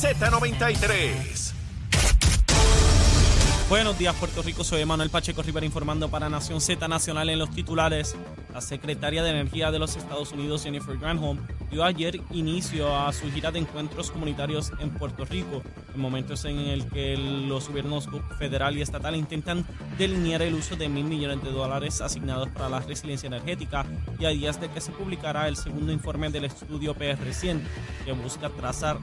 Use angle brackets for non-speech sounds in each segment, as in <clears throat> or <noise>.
Z93. Buenos días, Puerto Rico. Soy Manuel Pacheco Rivera informando para Nación Z Nacional en los titulares. La secretaria de Energía de los Estados Unidos, Jennifer Granholm, dio ayer inicio a su gira de encuentros comunitarios en Puerto Rico, en momentos en el que los gobiernos federal y estatal intentan delinear el uso de mil millones de dólares asignados para la resiliencia energética y a días de que se publicará el segundo informe del estudio PR100 que busca trazar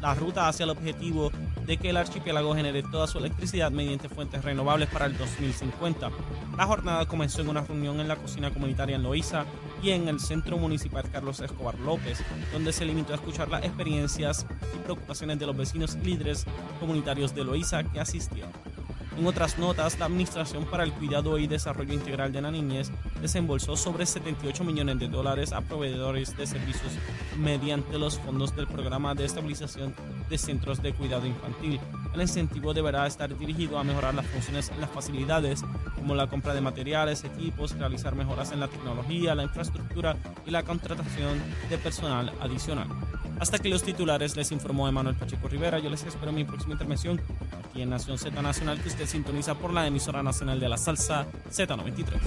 la ruta hacia el objetivo de que el archipiélago genere toda su electricidad mediante fuentes renovables para el 2050. La jornada comenzó en una reunión en la cocina comunitaria en Loíza y en el Centro Municipal Carlos Escobar López, donde se limitó a escuchar las experiencias y preocupaciones de los vecinos y líderes comunitarios de Loíza que asistieron. En otras notas, la Administración para el Cuidado y Desarrollo Integral de la Niñez desembolsó sobre 78 millones de dólares a proveedores de servicios mediante los fondos del Programa de Estabilización de Centros de Cuidado Infantil. El incentivo deberá estar dirigido a mejorar las funciones en las facilidades, como la compra de materiales, equipos, realizar mejoras en la tecnología, la infraestructura y la contratación de personal adicional. Hasta que los titulares les informó Emanuel Pacheco Rivera. Yo les espero en mi próxima intervención aquí en Nación Z Nacional, que usted sintoniza por la emisora nacional de la salsa Z93.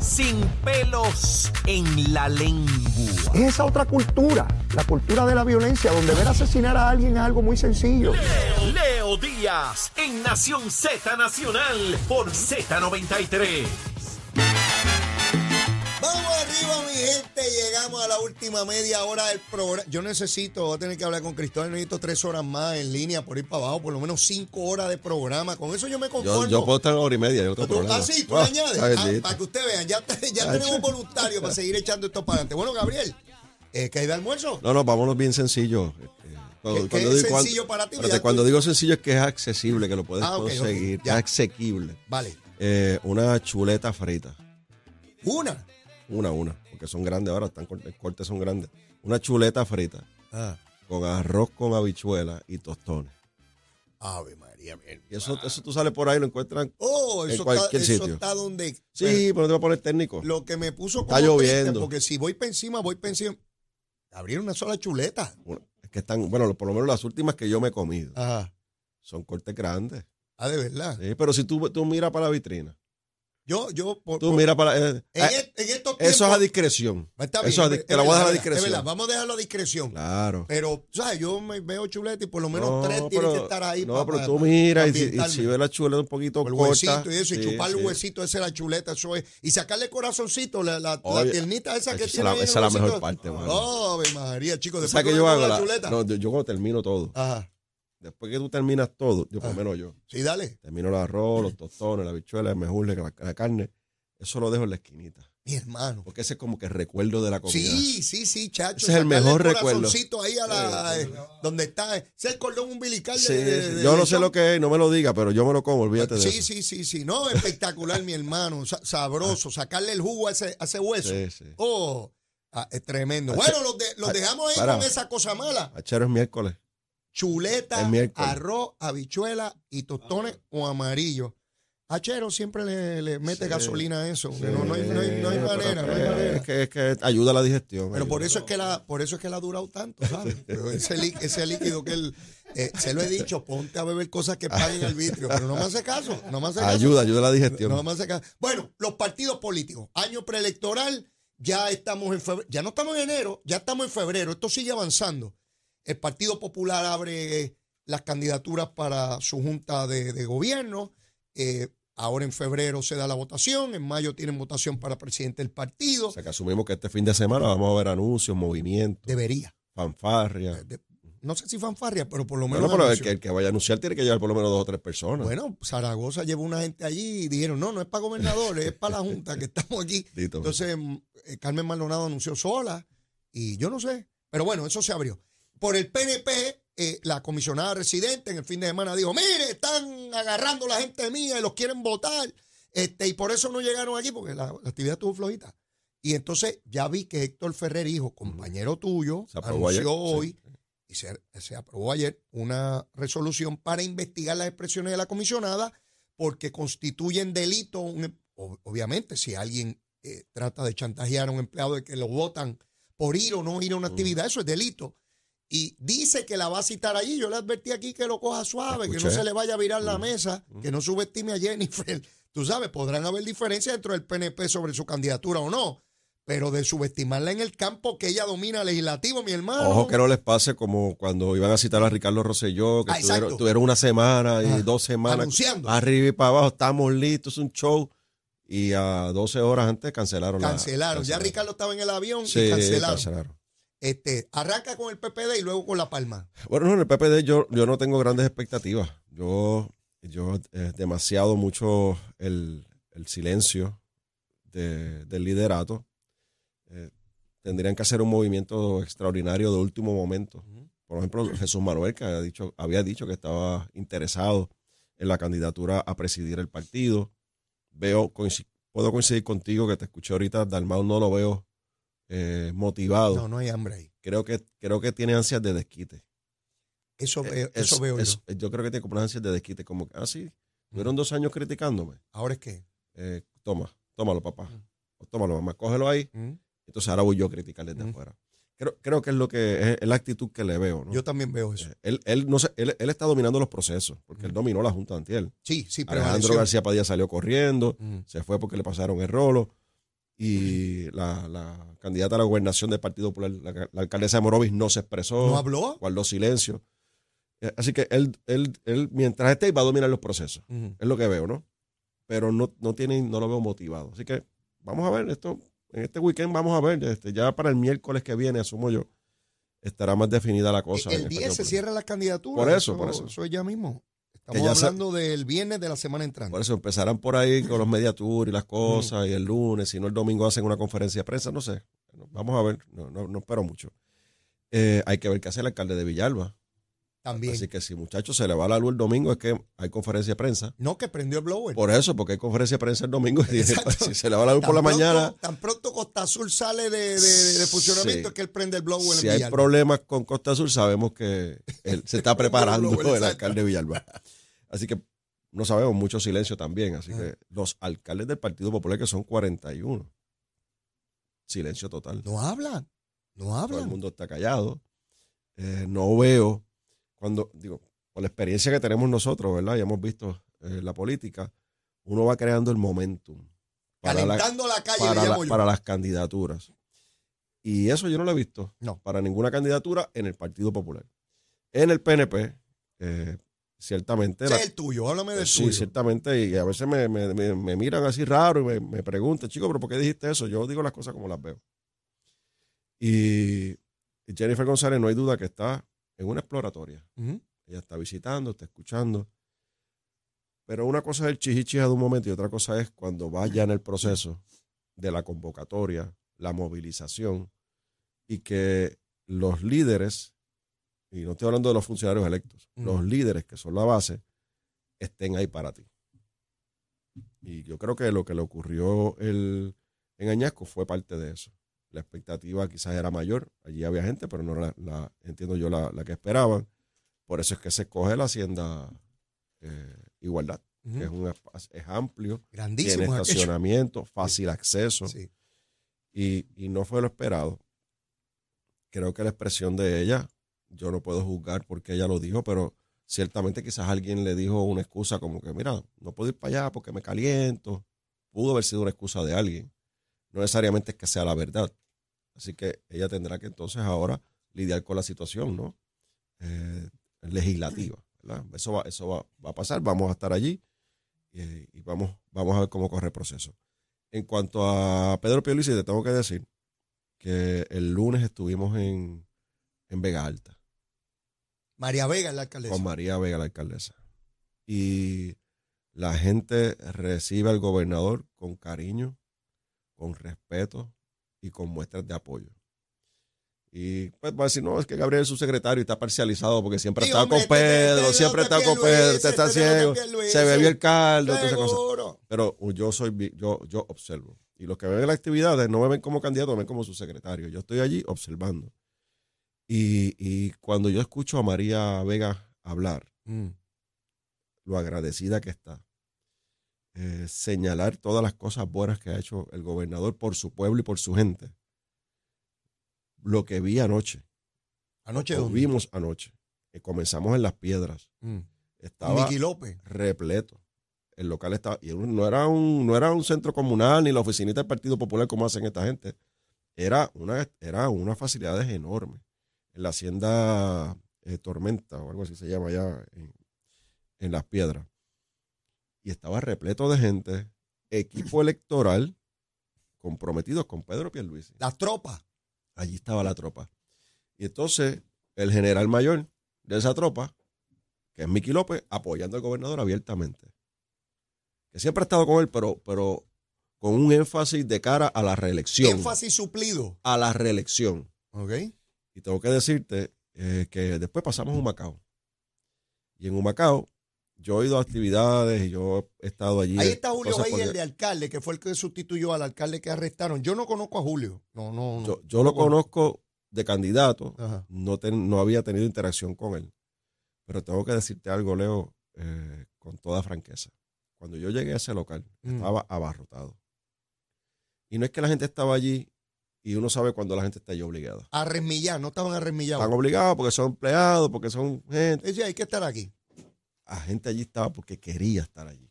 Sin pelos en la lengua. Es esa otra cultura, la cultura de la violencia, donde ver asesinar a alguien es algo muy sencillo. Leo Díaz en Nación Z Nacional por Z93. Vamos arriba, mi gente. Llegamos a la última media hora del programa. Yo necesito, voy a tener que hablar con Cristóbal. Necesito tres horas más en línea por ir para abajo, por lo menos cinco horas de programa. Con eso yo me conformo. Yo, yo puedo estar una hora y media, yo tengo ¿Tú- problema. ah, sí, tú Ah, añades. Ah, para que ustedes vean, ya, te- ya tenemos voluntarios para seguir echando esto para adelante. Bueno, Gabriel, eh, ¿qué hay de almuerzo? No, no, vámonos bien sencillo. Eh, Cuando, ¿Qué- cuando es digo, sencillo para ti? espérate, cuando digo sencillo es que es accesible, que lo puedes Ah, conseguir. ya. Es asequible. Vale. Eh, una chuleta frita. Una. Una, una. Porque son grandes ahora, están cortes, cortes son grandes. Una chuleta frita Ah. con arroz con habichuela y tostones. Ave María. Y eso, eso tú sales por ahí y lo encuentras. Oh, En eso, está, cualquier eso sitio. está donde. Sí, Bueno, pero no te va a poner técnico. Lo que me puso Está como triste, lloviendo. porque si voy para encima, voy para encima. Abrir una sola chuleta. Bueno, que están, bueno, por lo menos las últimas que yo me he comido Ajá. son cortes grandes. Ah, de verdad. Sí, pero si tú, tú miras para la vitrina, Yo, yo, por, tú por- miras para. eh, en, eh, et- en estos eso es tiempos- a discreción. Está eso es a es te la voy a dejar a es discreción. verdad, Vamos a dejarlo a discreción. Claro. Pero, ¿sabes? Yo me veo chuleta y por lo menos No, tres tienen pero- que estar ahí. No, pa- pero tú pa- miras pa y, si- y si ves la chuleta un poquito el corta. huesito y eso, y sí, chupar el huesito ese de la chuleta, eso es. Y sacarle el corazoncito, la, la, la Oye, tiernita esa que esa es tiene. la- esa es la mejor parte, mano. Oh, María, chicos. ¿Tú Después ¿Sabes que yo hago? La- la chuleta. no, yo cuando termino todo, Ajá. Después que tú terminas todo, yo por Ah. lo menos yo, Sí, dale. termino el arroz, los tostones, la habichuela, el mejurle, la, la carne, eso lo dejo en la esquinita. Mi hermano. Porque ese es como que el recuerdo de la comida. Sí, sí, sí, chacho. Ese es el mejor recuerdo. corazoncito ahí a la. eh, donde está. eh, Ese es el cordón umbilical de- Sí, de, sí. de- yo de no sé lo que es, no me lo diga, pero yo me lo como, olvídate de Sí, eso. sí, sí, sí. No, espectacular, mi hermano. sa- sabroso. Sacarle el jugo a ese, a ese hueso. Sí, sí. Oh, ah, es tremendo. Ache- Bueno, los, de- los dejamos ahí para. con esa cosa mala. Achero es miércoles. Chuleta, arroz, habichuela y tostones o amarillo. Achero siempre le, le mete Sí. gasolina a eso. No, no hay, no hay- no hay manera, no hay pero manera. Es que, es que ayuda a la digestión. Pero por eso es que la, por eso es que la ha durado tanto, ¿sabes? <laughs> Pero ese, lí- ese líquido que él, eh, se lo he dicho, ponte a beber cosas que paguen arbitrio, pero no me hace caso, no me hace caso. Ayuda, ayuda a la digestión. No me hace caso. Bueno, los partidos políticos, año preelectoral, ya estamos en febrero, ya no estamos en enero, ya estamos en febrero, esto sigue avanzando. El Partido Popular abre las candidaturas para su junta de, de gobierno. eh, ahora en febrero se da la votación, en mayo tienen votación para presidente del partido. O sea que asumimos que este fin de semana vamos a ver anuncios, movimientos, Debería. fanfarria. De- no sé si fanfarria, pero por lo menos. Bueno, pero el que, el que vaya a anunciar tiene que llevar por lo menos dos o tres personas. Bueno, Zaragoza llevó una gente allí y dijeron, no, no es para gobernadores, es para la Junta que estamos aquí. <laughs> Dito. Entonces, eh, Carmen Maldonado anunció sola y yo no sé. Pero bueno, eso se abrió. Por el PNP, eh, la comisionada residente en el fin de semana dijo, mire, están agarrando la gente mía y los quieren votar. Este, y por eso no llegaron aquí, porque la, la actividad estuvo flojita. Y entonces ya vi que Héctor Ferrer, hijo, compañero tuyo, Se anunció ayer, sí. hoy y se, se aprobó ayer una resolución para investigar las expresiones de la comisionada porque constituyen delito, un- o- obviamente, si alguien eh, trata de chantajear a un empleado de que lo votan por ir o no ir a una actividad, eso es delito. Y dice que la va a citar allí. Yo le advertí aquí que lo coja suave, que no se le vaya a virar la mesa, que no subestime a Jennifer. <laughs> Tú sabes, podrán haber diferencias dentro del PNP sobre su candidatura o no, pero de subestimarla en el campo que ella domina legislativo, mi hermano. Ojo que no les pase como cuando iban a citar a Ricardo Rosselló, que Ah, estuvieron, exacto. tuvieron una semana y Ah, dos semanas anunciando. arriba y para abajo, estamos listos, es un show. Y a 12 horas antes cancelaron. la- cancelaron. Ya Ricardo estaba en el avión Sí, y cancelaron. cancelaron. Este, arranca con el PPD y luego con La Palma. Bueno, no, en el PPD yo, yo no tengo grandes expectativas. Yo, yo es demasiado mucho el, el silencio de- del liderato. Eh, tendrían que hacer un movimiento extraordinario de último momento. Por ejemplo, Jesús Manuel, que había dicho, había dicho que estaba interesado en la candidatura a presidir el partido. Veo, coinci- puedo coincidir contigo que te escuché ahorita, Dalmau no lo veo eh, motivado. No, no hay hambre ahí. Creo que, creo que tiene ansias de desquite. Eso, veo, Eh, eso es- veo es- yo. yo creo que tiene como una ansias de desquite, como que, ah, sí, tuvieron dos años criticándome. Ahora es que. Eh, toma, tómalo, papá. Mm. O tómalo, mamá, cógelo ahí. ¿Mm? Entonces ahora voy yo a criticar desde Mm. afuera. Creo, creo que es lo que es, la actitud que le veo. ¿no? Yo también veo eso. Eh, él, él, no sé, él, él está dominando los procesos, porque él dominó la Junta de Antiel. Sí, sí, Alejandro prevaleció. García Padilla salió corriendo, Mm. se fue porque le pasaron el rolo. Y la, la candidata a la gobernación del Partido Popular, la, la alcaldesa de Morovis, no se expresó. ¿No habló? guardó silencio. Eh, Así que él, él, él, mientras esté, va a dominar los procesos. Es lo que veo, ¿no? Pero no, no, tiene, no lo veo motivado. Así que vamos a ver esto. En este weekend vamos a ver. Este, ya para el miércoles que viene, asumo yo, estará más definida la cosa. El el 10 Partido se cierra la candidatura. Por eso, por eso. Eso es ya mismo. Estamos se- hablando del viernes de la semana entrante. Por eso empezarán por ahí con los mediatours y las cosas, y el lunes, si no el domingo hacen una conferencia de prensa, no sé. Vamos a ver, no, no, no espero mucho. Eh, hay que ver qué hace el alcalde de Villalba. También. Así que si muchachos se le va la luz el domingo, es que hay conferencia de prensa. No, que prendió el blower. Por eso, porque hay conferencia de prensa el domingo. Y si se le va la luz por la pronto- mañana, Tan pronto Costa Azul sale de, de- de funcionamiento Sí. es que él prende el blower si en hay problemas con Costa Sur, sabemos que él se está <laughs> preparando Blower, el alcalde de Villalba. Así que no sabemos, mucho silencio también. Así Ah. que los alcaldes del Partido Popular, que son 41, silencio total. No hablan. No Todo el hablan. mundo está callado. Eh, no veo, cuando, digo, por la experiencia que tenemos nosotros, ¿verdad? Y hemos visto eh, la política, uno va creando el momentum para, Calentando la, calle, para, le la- llamo yo. para las candidaturas. Y eso yo no lo he visto No. para ninguna candidatura en el Partido Popular. En el PNP, eh, ciertamente... Ese la- es el tuyo, háblame del Sí, tuyo. ciertamente, y a veces me, me- me- me miran así raro y me, me preguntan, chico, pero ¿por qué dijiste eso? Yo digo las cosas como las veo. Y Jennifer González no hay duda que está en una exploratoria. Ella está visitando, está escuchando. Pero una cosa es el chichichija de un momento y otra cosa es cuando vaya en el proceso de la convocatoria, la movilización y que los líderes, y no estoy hablando de los funcionarios electos, los líderes que son la base, estén ahí para ti. Y yo creo que lo que le ocurrió el, en Añasco fue parte de eso. La expectativa quizás era mayor, allí había gente, pero no la, la- entiendo yo, la, la que esperaban. Por eso es que se escoge la Hacienda eh, Igualdad, que es, un es amplio, Grandísimo. estacionamiento, fácil acceso Sí. y, y no fue lo esperado. Creo que la expresión de ella, yo no puedo juzgar porque ella lo dijo, pero ciertamente quizás alguien le dijo una excusa como que, mira, no puedo ir para allá porque me caliento. Pudo haber sido una excusa de alguien. No necesariamente es que sea la verdad. Así que ella tendrá que entonces ahora lidiar con la situación, ¿no? Eh, legislativa, ¿verdad? Eso va, eso va, va a pasar, vamos a estar allí eh, y vamos, vamos a ver cómo corre el proceso. En cuanto a Pedro Pierluisi, te tengo que decir que el lunes estuvimos en, en Vega Alta María Vega la alcaldesa. con María Vega, la alcaldesa. Y la gente recibe al gobernador con cariño, con respeto y con muestras de apoyo. Y pues va a decir, no, es que Gabriel es su secretario y está parcializado porque siempre está hombre, con este- este Pedro, es siempre otro está con Pedro, usted está este ciego, se bebió el caldo, todas esas cosas. Pero yo soy yo, yo observo. Y los que ven las actividades no me ven como candidato, me ven como su secretario. Yo estoy allí observando. Y, y cuando yo escucho a María Vega hablar, Mm. lo agradecida que está, eh, señalar todas las cosas buenas que ha hecho el gobernador por su pueblo y por su gente. Lo que vi anoche Anoche Lo vimos anoche. Eh, comenzamos en Las Piedras. Mm. Estaba Miki López. repleto. El local estaba. Y no era, un, no era un centro comunal ni la oficinita del Partido Popular como hacen esta gente. Era una, era unas facilidades enormes. En la hacienda eh, Tormenta o algo así se llama allá en, en Las Piedras. Y estaba repleto de gente, equipo electoral comprometidos con Pedro Pierluisi. Las tropas. Allí estaba la tropa. Y entonces el general mayor de esa tropa, que es Miki López, apoyando al gobernador abiertamente. Que siempre ha estado con él, pero, pero con un énfasis de cara a la reelección. Énfasis suplido. A la reelección. ¿Ok? Y tengo que decirte eh, que después pasamos a Humacao. Y en Humacao, yo he ido a actividades y yo he estado allí. Ahí está Julio Reyes, porque el de alcalde, que fue el que sustituyó al alcalde que arrestaron. Yo no conozco a Julio. No, no. no. Yo, yo lo conozco de candidato, Ajá. no, ten- no había tenido interacción con él. Pero tengo que decirte algo, Leo, eh, con toda franqueza. Cuando yo llegué a ese local, Mm. estaba abarrotado. Y no es que la gente estaba allí y uno sabe cuando la gente está allí obligada. A no estaban arremillados. Están obligados porque son empleados, porque son gente. Dice, hay que estar aquí. La gente allí estaba porque quería estar allí.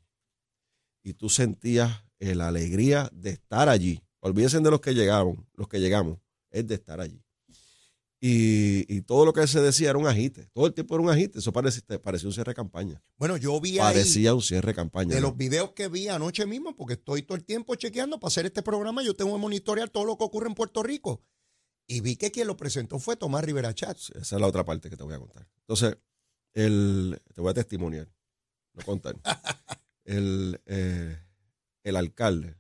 Y tú sentías eh, la alegría de estar allí. Olvídense de los que llegaron, los que llegamos, es de estar allí. Y, y todo lo que se decía era un agite. Todo el tiempo era un agite. Eso parecía, parecía un cierre de campaña. Bueno, yo vi ahí Parecía un cierre de campaña. de ¿no? los videos que vi anoche mismo, porque estoy todo el tiempo chequeando para hacer este programa, yo tengo que monitorear todo lo que ocurre en Puerto Rico. Y vi que quien lo presentó fue Tomás Rivera Chats. Esa es la otra parte que te voy a contar. Entonces, el, te voy a testimoniar, no contar. <laughs> el, eh, el alcalde,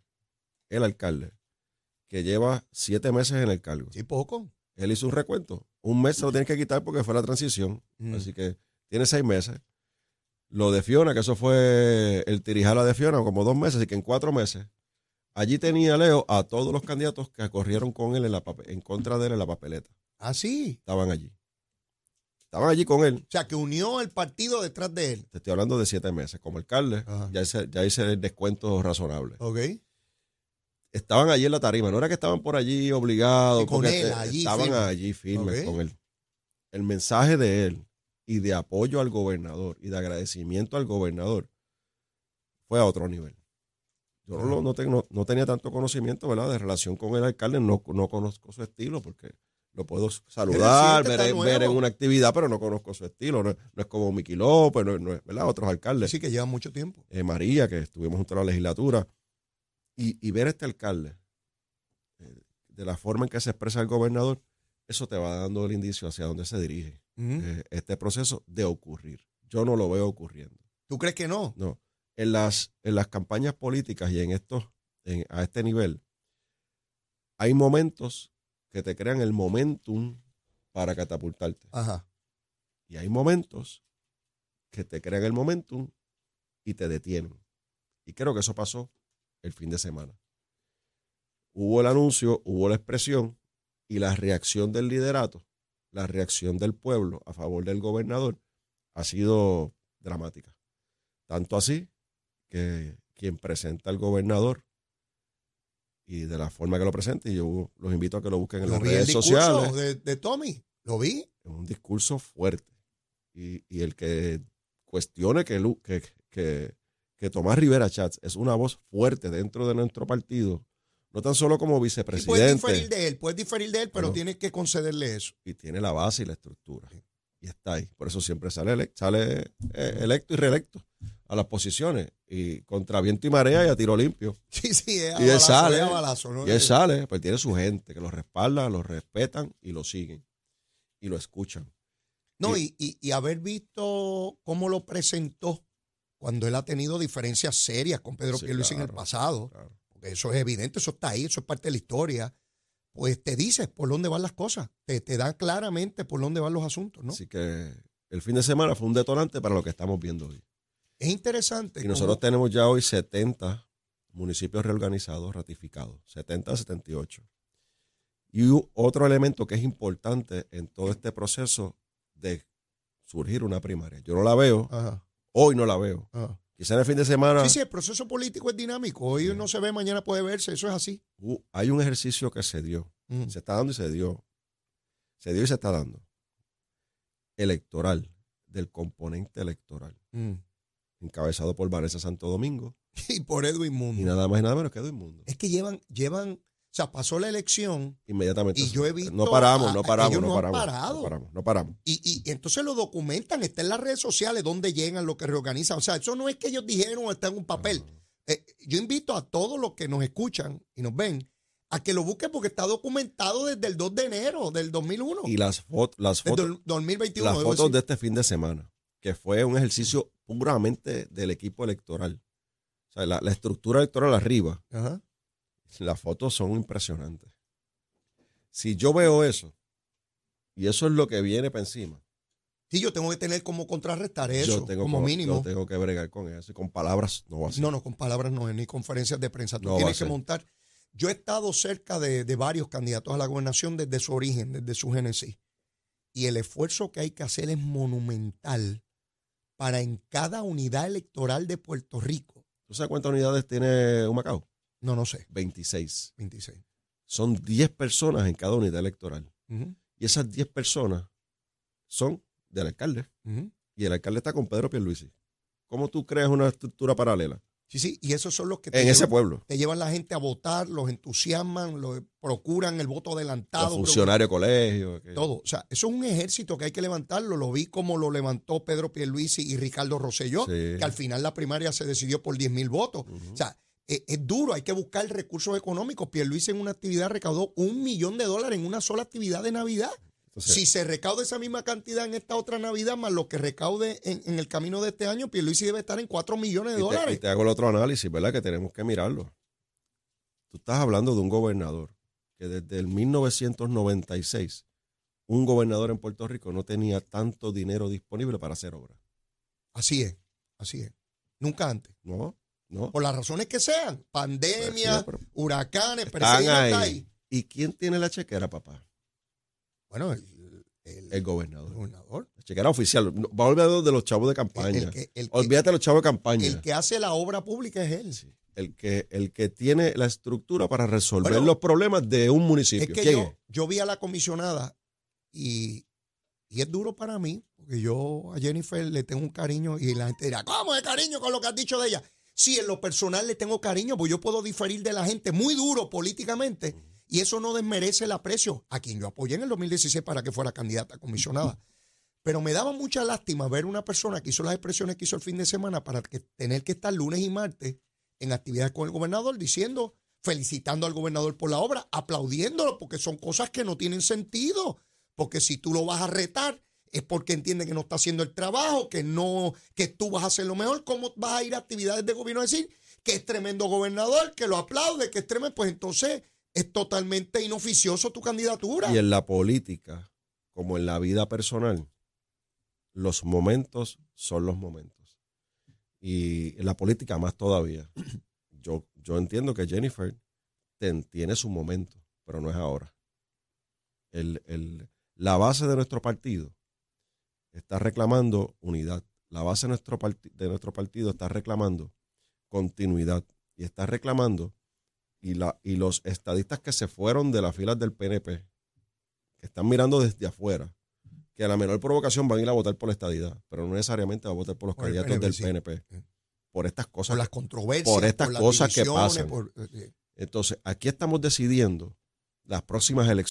el alcalde, que lleva siete meses en el cargo. Sí, poco. Él hizo un recuento. Un mes se lo tiene que quitar porque fue la transición. Mm. Así que tiene seis meses. Lo de Fiona, que eso fue el tirijala de Fiona, como dos meses, así que en cuatro meses. Allí tenía Leo a todos los candidatos que corrieron con él en, la en contra de él en la papeleta. Ah, sí. Estaban allí. Estaban allí con él. O sea, que unió el partido detrás de él. Te estoy hablando de siete meses. Como alcalde, Ajá. ya hice, ya hice el descuento razonable. ¿Ok? Estaban allí en la tarima. No era que estaban por allí obligados. Sí, con él, te- allí Estaban firme. allí firmes con él. El mensaje de él y de apoyo al gobernador y de agradecimiento al gobernador fue a otro nivel. Yo no, no- no tenía tanto conocimiento, ¿verdad? De relación con el alcalde. No, no conozco su estilo porque lo puedo saludar, ver, ver en una actividad, pero no conozco su estilo. No, no es como Miki López, no, no es, ¿verdad? Otros alcaldes. Sí, que lleva mucho tiempo. eh, María, que estuvimos junto a la legislatura, y, y ver a este alcalde, eh, de la forma en que se expresa el gobernador, eso te va dando el indicio hacia dónde se dirige eh, este proceso de ocurrir. Yo no lo veo ocurriendo. ¿Tú crees que no? No. En las, en las campañas políticas y en estos, en- a este nivel, hay momentos que te crean el momentum para catapultarte. Ajá. Y hay momentos que te crean el momentum y te detienen. Y creo que eso pasó el fin de semana. Hubo el anuncio, hubo la expresión y la reacción del liderato, la reacción del pueblo a favor del gobernador ha sido dramática. Tanto así que quien presenta al gobernador y de la forma que lo presenta, y yo los invito a que lo busquen en las vi el redes discurso sociales de, de Tommy. Lo vi. es un discurso fuerte. Y, y el que cuestione que, que, que, que Tomás Rivera Chats es una voz fuerte dentro de nuestro partido, no tan solo como Y puedes vicepresidente, diferir de él, puedes diferir de él, pero Bueno. tienes que concederle eso. y tiene la base y la estructura. Y está ahí. Por eso siempre sale, sale eh, electo y reelecto a las posiciones. Y contra viento y marea y a tiro limpio. <laughs> Sí, sí, es Y él balazo, sale, es balazo, ¿no? Y él sale, pues tiene su gente que lo respalda, lo respetan y lo siguen. Y lo escuchan. No, y, y- y haber visto cómo lo presentó cuando él ha tenido diferencias serias con Pedro Sí, Pierluisi en el pasado, Claro. porque eso es evidente, eso está ahí, eso es parte de la historia, pues te dices por dónde van las cosas, te, te da claramente por dónde van los asuntos, ¿no? Así que el fin de semana fue un detonante para lo que estamos viendo hoy. Es interesante. Y nosotros tenemos ya hoy 70 municipios reorganizados, ratificados, 70 a 78. Y otro elemento que es importante en todo este proceso de surgir una primaria. Yo no la veo, Ajá, hoy no la veo. ajá. Quizá en el fin de semana Sí, sí, el proceso político es dinámico. Hoy no se ve, mañana puede verse. Eso es así. hay un ejercicio que se dio. Se está dando y se dio. Se dio y se está dando. electoral, del componente electoral, Mm. Encabezado por Vanessa Santo Domingo <laughs> Y por Edwin y Mundo. nada más y nada menos que Edwin Mundo. Es que llevan, llevan, o sea, pasó la elección Inmediatamente. Y yo he visto no paramos, no paramos, no no han paramos, no paramos, no paramos. y, y entonces lo documentan, está en las redes sociales, donde llegan, lo que reorganizan. O sea, eso no es que ellos dijeron o está en un papel. Eh, yo invito a todos los que nos escuchan y nos ven a que lo busquen porque está documentado desde el 2 de enero del 2001. Y las, fot- las fotos, el 2021. las fotos de este fin de semana, que fue un ejercicio puramente del equipo electoral. O sea, la, la estructura electoral arriba, Ajá. las fotos son impresionantes. Si yo veo eso, y eso es lo que viene para encima, Sí, yo tengo que tener como contrarrestar eso, yo tengo, como mínimo. yo tengo que bregar con eso. Y con palabras no va a ser. No, no, con palabras no es, ni conferencias de prensa. Tú No tienes que montar. Yo he estado cerca de, de varios candidatos a la gobernación desde su origen, desde su génesis. Y el esfuerzo que hay que hacer es monumental para en cada unidad electoral de Puerto Rico. ¿Tú sabes cuántas unidades tiene Humacao? No, no sé, 26. 26. Son 10 personas en cada unidad electoral. Y esas 10 personas son del alcalde. Y el alcalde está con Pedro Pierluisi. ¿Cómo tú creas una estructura paralela? Sí, sí, y esos son los que te, En ese llevan, pueblo. te llevan la gente a votar, los entusiasman, los, procuran el voto adelantado. Los funcionarios de colegio. Todo. O sea, eso es un ejército que hay que levantarlo. Lo vi como lo levantó Pedro Pierluisi y Ricardo Rosselló, Sí. que al final la primaria se decidió por 10 mil votos. O sea, es, es duro, hay que buscar recursos económicos. Pierluisi en una actividad recaudó un millón de dólares en una sola actividad de Navidad. Entonces, si se recauda esa misma cantidad en esta otra Navidad, más lo que recaude en, en el camino de este año, Pierluisi debe estar en 4 millones de y te, dólares. y te hago el otro análisis, ¿verdad? Que tenemos que mirarlo. Tú estás hablando de un gobernador que desde el 1996, un gobernador en Puerto Rico no tenía tanto dinero disponible para hacer obras. Así es, así es. Nunca antes. ¿No? ¿No? Por las razones que sean. Pandemia, sí, pero huracanes, pero ahí. ¿Y quién tiene la chequera, papá? Bueno, el, el- El gobernador. gobernador. La chequera oficial. Va a olvidar de los chavos de campaña. El el Olvídate de los chavos de campaña. el que hace la obra pública es él. Sí. El que, el que tiene la estructura para resolver Bueno, los problemas de un municipio. Es que ¿Quién yo, es? yo vi a la comisionada y, y es duro para mí, porque yo a Jennifer le tengo un cariño y la gente dirá, ¿cómo de cariño con lo que has dicho de ella? Sí, en lo personal le tengo cariño, pues yo puedo diferir de la gente muy duro políticamente y eso no desmerece el aprecio a quien yo apoyé en el 2016 para que fuera candidata a comisionada. Pero me daba mucha lástima ver una persona que hizo las expresiones que hizo el fin de semana para que, tener que estar lunes y martes en actividades con el gobernador diciendo, felicitando al gobernador por la obra, aplaudiéndolo, porque son cosas que no tienen sentido. Porque si tú lo vas a retar, es porque entiende que no está haciendo el trabajo, que no, que tú vas a hacer lo mejor. ¿Cómo vas a ir a actividades de gobierno a decir que es tremendo gobernador, que lo aplaude, que es tremendo? Pues entonces es totalmente inoficioso tu candidatura. Y en la política, como en la vida personal, los momentos son los momentos. Y en la política más todavía. <clears throat> Yo, yo entiendo que Jennifer ten- tiene su momento, pero no es ahora. El- el- la base de nuestro partido está reclamando unidad. La base de nuestro, de nuestro partido está reclamando continuidad y está reclamando y, la, y los estadistas que se fueron de las filas del PNP, que están mirando desde afuera, que a la menor provocación van a ir a votar por la estadidad, pero no necesariamente van a votar por los Por candidatos del PNP, sí. PNP. Por estas cosas. por las controversias, por estas cosas que pasan. por- eh, Entonces, aquí estamos decidiendo las próximas elecciones.